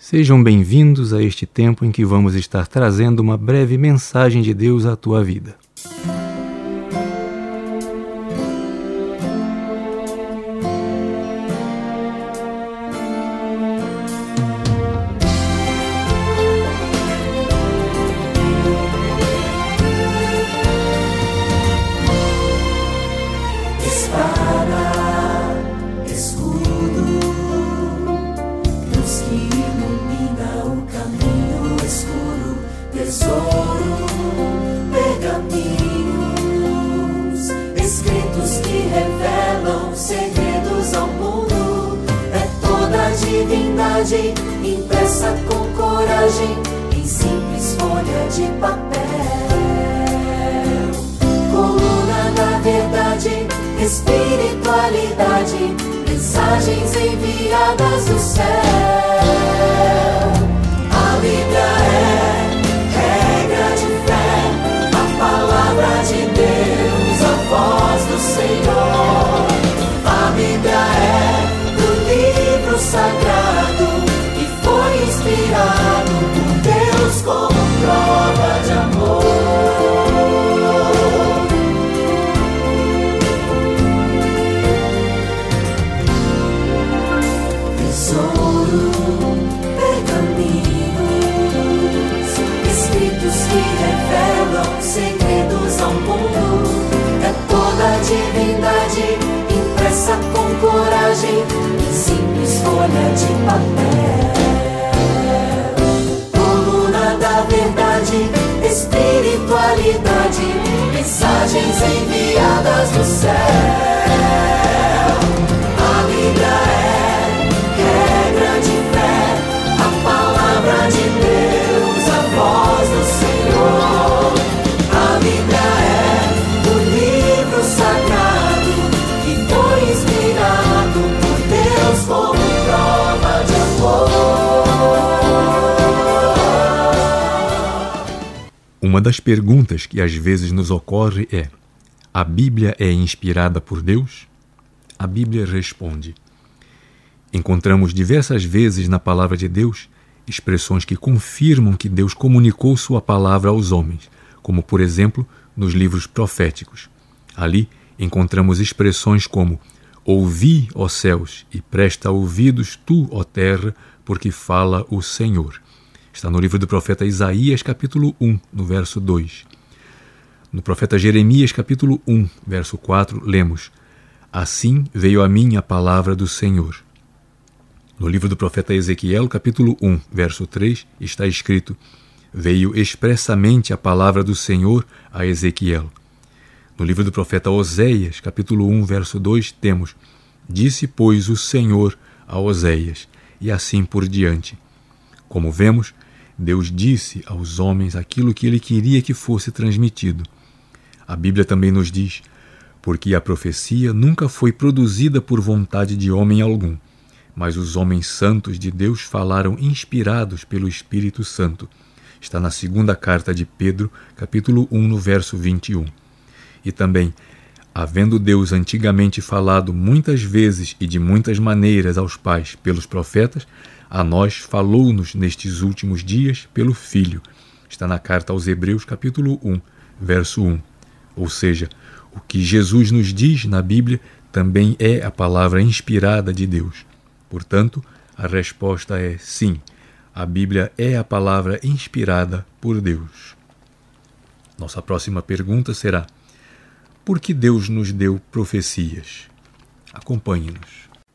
Sejam bem-vindos a este tempo em que vamos estar trazendo uma breve mensagem de Deus à tua vida. Mensagem impressa com coragem em simples folha de papel. Coluna da verdade, espiritualidade, mensagens enviadas do céu. Tesouro, pergaminhos, escritos que revelam segredos ao mundo. É toda a divindade impressa com coragem em simples folha de papel. espiritualidade, mensagens enviadas do céu. Uma das perguntas que às vezes nos ocorre é: a Bíblia é inspirada por Deus? A Bíblia responde. Encontramos diversas vezes na palavra de Deus expressões que confirmam que Deus comunicou sua palavra aos homens, como por exemplo nos livros proféticos. Ali encontramos expressões como: Ouvi, ó céus, e presta ouvidos tu, ó terra, porque fala o Senhor. Está no livro do profeta Isaías, capítulo 1, no verso 2. No profeta Jeremias, capítulo 1, verso 4, lemos: Assim veio a mim a palavra do Senhor. No livro do profeta Ezequiel, capítulo 1, verso 3, está escrito: Veio expressamente a palavra do Senhor a Ezequiel. No livro do profeta Oséias, capítulo 1, verso 2, temos: Disse, pois, o Senhor a Oséias, e assim por diante. Como vemos, Deus disse aos homens aquilo que ele queria que fosse transmitido. A Bíblia também nos diz: porque a profecia nunca foi produzida por vontade de homem algum, mas os homens santos de Deus falaram inspirados pelo Espírito Santo. Está na segunda carta de Pedro, capítulo 1, no verso 21. E também, havendo Deus antigamente falado muitas vezes e de muitas maneiras aos pais pelos profetas, a nós falou-nos nestes últimos dias pelo Filho. Está na carta aos Hebreus, capítulo 1, verso 1. Ou seja, o que Jesus nos diz na Bíblia também é a palavra inspirada de Deus. Portanto, a resposta é sim. A Bíblia é a palavra inspirada por Deus. Nossa próxima pergunta será: Por que Deus nos deu profecias? Acompanhe-nos.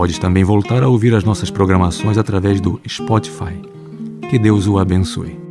Podes também voltar a ouvir as nossas programações através do Spotify. Que Deus o abençoe.